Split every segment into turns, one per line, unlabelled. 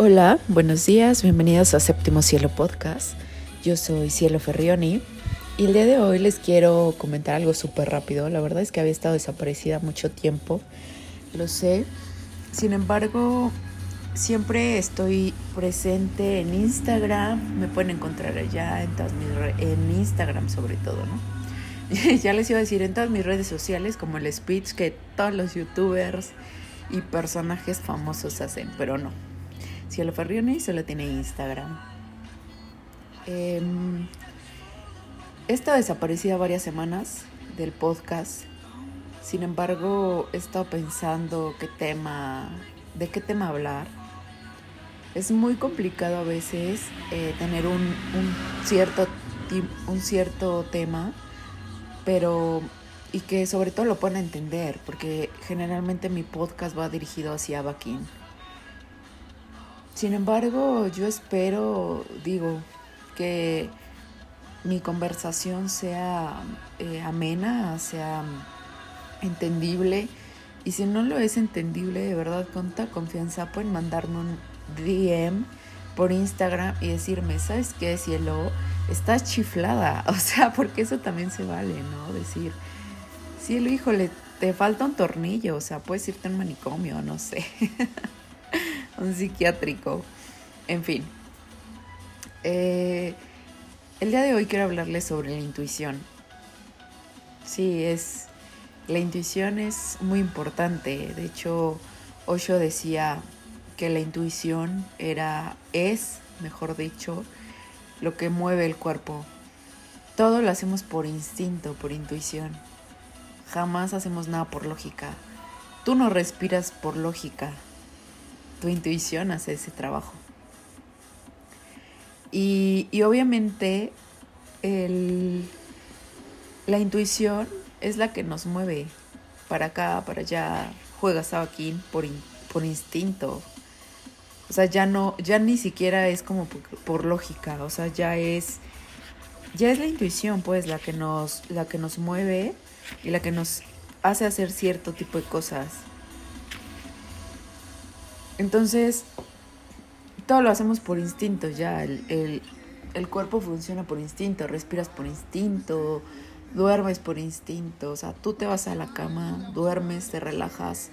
Hola, buenos días, bienvenidos a Séptimo Cielo Podcast. Yo soy Cielo Ferrioni y el día de hoy les quiero comentar algo súper rápido. La verdad es que había estado desaparecida mucho tiempo, lo sé. Sin embargo, siempre estoy presente en Instagram. Me pueden encontrar allá en, todas mis en Instagram sobre todo, ¿no? ya les iba a decir en todas mis redes sociales como el speech que todos los youtubers y personajes famosos hacen, pero no Cielo Ferrioni solo tiene Instagram. Eh, he estado desaparecida varias semanas del podcast. Sin embargo, he estado pensando qué tema, de qué tema hablar. Es muy complicado a veces eh, tener un, un, cierto, un cierto tema, pero y que sobre todo lo puedan entender, porque generalmente mi podcast va dirigido hacia Baquín sin embargo, yo espero, digo, que mi conversación sea eh, amena, sea entendible. Y si no lo es entendible, de verdad, con toda confianza, pueden mandarme un DM por Instagram y decirme, ¿sabes qué, cielo? Estás chiflada. O sea, porque eso también se vale, ¿no? Decir, cielo, híjole, te falta un tornillo. O sea, puedes irte a un manicomio, no sé. un psiquiátrico. En fin. Eh, el día de hoy quiero hablarles sobre la intuición. Sí, es. La intuición es muy importante. De hecho, Osho decía que la intuición era. es, mejor dicho, lo que mueve el cuerpo. Todo lo hacemos por instinto, por intuición. Jamás hacemos nada por lógica. Tú no respiras por lógica, tu intuición hace ese trabajo. Y, obviamente la intuición es la que nos mueve para acá, para allá, juega sabaquín por, por instinto. O sea, ya no, ya ni siquiera es como por, por, lógica, o sea, ya es, ya es la intuición, pues, la que nos, la que nos mueve y la que nos hace hacer cierto tipo de cosas. Entonces, todo lo hacemos por instinto ya. El, cuerpo funciona por instinto, respiras por instinto, duermes por instinto. O sea, tú te vas a la cama, duermes, te relajas,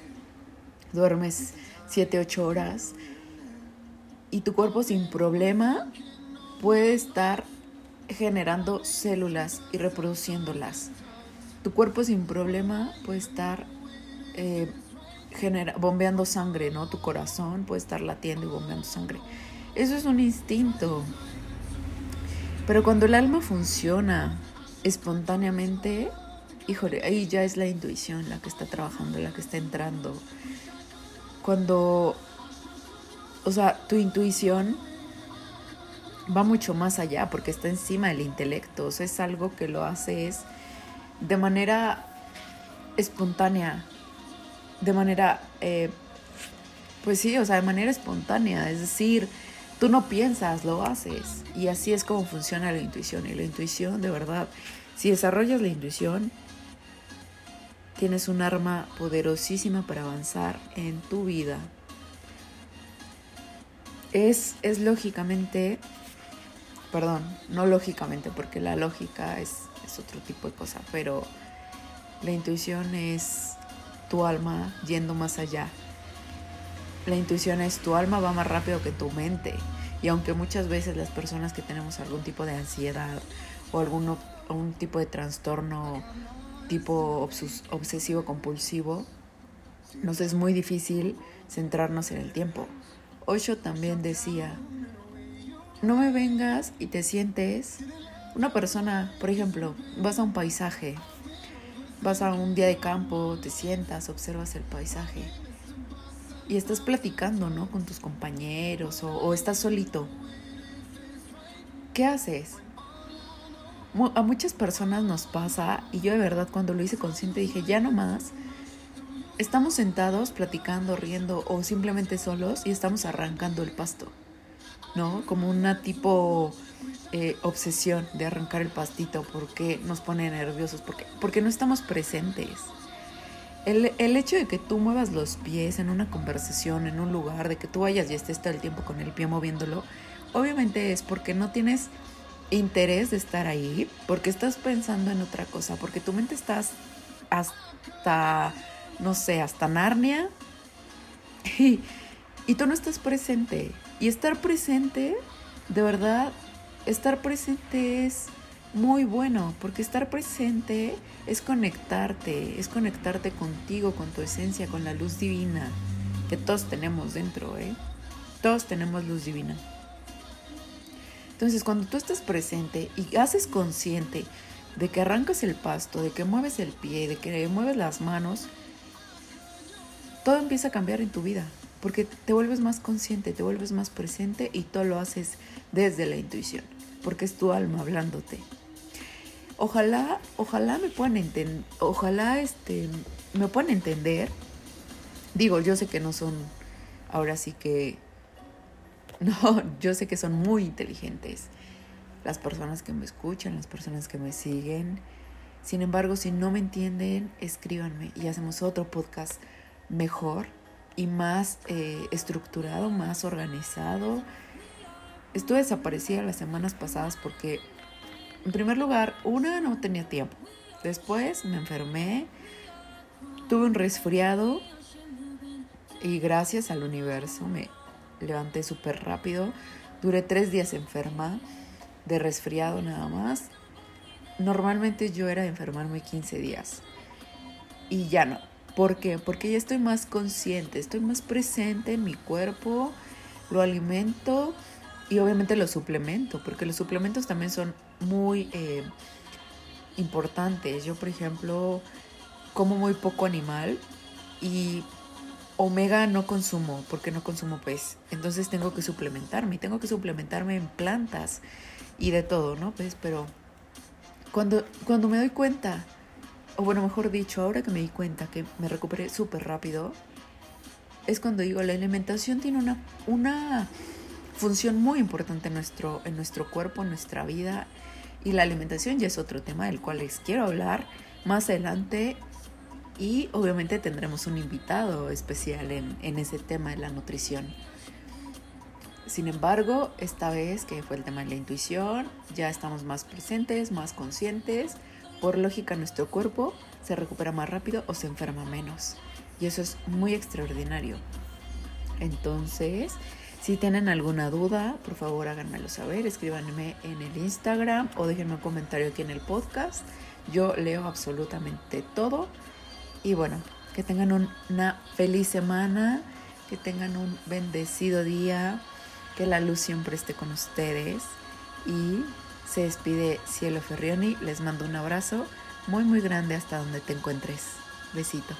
duermes 7, 8 horas y tu cuerpo sin problema puede estar generando células y reproduciéndolas. Tu cuerpo sin problema puede estar eh, genera, bombeando sangre, ¿no? Tu corazón puede estar latiendo y bombeando sangre. Eso es un instinto. Pero cuando el alma funciona espontáneamente, híjole, ahí ya es la intuición la que está trabajando, la que está entrando. Cuando, o sea, tu intuición va mucho más allá porque está encima del intelecto, o sea, es algo que lo haces de manera espontánea, de manera, eh, pues sí, o sea, de manera espontánea, es decir, tú no piensas, lo haces. Y así es como funciona la intuición. Y la intuición, de verdad, si desarrollas la intuición, tienes un arma poderosísima para avanzar en tu vida. Es, es lógicamente, perdón, no lógicamente, porque la lógica es, es otro tipo de cosa, pero la intuición es tu alma yendo más allá. La intuición es tu alma va más rápido que tu mente. Y aunque muchas veces las personas que tenemos algún tipo de ansiedad o algún un tipo de trastorno tipo obsesivo compulsivo, nos es muy difícil centrarnos en el tiempo. Osho también decía, no me vengas y te sientes una persona, por ejemplo, vas a un paisaje Vas a un día de campo, te sientas, observas el paisaje y estás platicando, ¿no? Con tus compañeros o, estás solito. ¿Qué haces? A muchas personas nos pasa, y yo de verdad cuando lo hice consciente dije, ya no más, estamos sentados platicando, riendo o simplemente solos y estamos arrancando el pasto, ¿no? Como una tipo eh, obsesión de arrancar el pastito, porque nos pone nerviosos, porque, porque no estamos presentes. El, el, hecho de que tú muevas los pies en una conversación, en un lugar, de que tú vayas y estés todo el tiempo con el pie moviéndolo, obviamente es porque no tienes interés de estar ahí, porque estás pensando en otra cosa, porque tu mente estás hasta, no sé, hasta Narnia y, y tú no estás presente. Y estar presente, de verdad, estar presente es muy bueno, porque estar presente es conectarte, es conectarte contigo, con tu esencia, con la luz divina que todos tenemos dentro, ¿eh? Todos tenemos luz divina. Entonces, cuando tú estás presente y haces consciente de que arrancas el pasto, de que mueves el pie, de que mueves las manos, todo empieza a cambiar en tu vida, porque te vuelves más consciente, te vuelves más presente y todo lo haces desde la intuición, porque es tu alma hablándote. Ojalá, ojalá me puedan entender, ojalá este, me puedan entender. Digo, yo sé que no son, ahora sí que, no, yo sé que son muy inteligentes las personas que me escuchan, las personas que me siguen. Sin embargo, si no me entienden, escríbanme y hacemos otro podcast mejor y más eh, estructurado, más organizado. Estuve desaparecida las semanas pasadas porque en primer lugar, una, no tenía tiempo. Después me enfermé, tuve un resfriado y gracias al universo me levanté súper rápido. Duré tres días enferma, de resfriado nada más. Normalmente yo era de enfermarme 15 días y ya no. ¿Por qué? Porque ya estoy más consciente, estoy más presente en mi cuerpo, lo alimento y obviamente lo suplemento, porque los suplementos también son muy eh, importantes. Yo, por ejemplo, como muy poco animal y omega no consumo porque no consumo pez. Entonces tengo que suplementarme, tengo que suplementarme en plantas y de todo, ¿no? Pues, pero cuando, cuando me doy cuenta, o bueno, mejor dicho, ahora que me di cuenta que me recuperé súper rápido, es cuando digo, la alimentación tiene una, una función muy importante en nuestro, en nuestro cuerpo, en nuestra vida. Y la alimentación ya es otro tema del cual les quiero hablar más adelante. Y obviamente tendremos un invitado especial en, en ese tema de la nutrición. Sin embargo, esta vez que fue el tema de la intuición, ya estamos más presentes, más conscientes. Por lógica, nuestro cuerpo se recupera más rápido o se enferma menos. Y eso es muy extraordinario. Entonces, si tienen alguna duda, por favor háganmelo saber, escríbanme en el Instagram o déjenme un comentario aquí en el podcast. Yo leo absolutamente todo. Y bueno, que tengan una feliz semana, que tengan un bendecido día, que la luz siempre esté con ustedes. Y se despide Cielo Ferrioni, les mando un abrazo muy muy grande hasta donde te encuentres. Besito.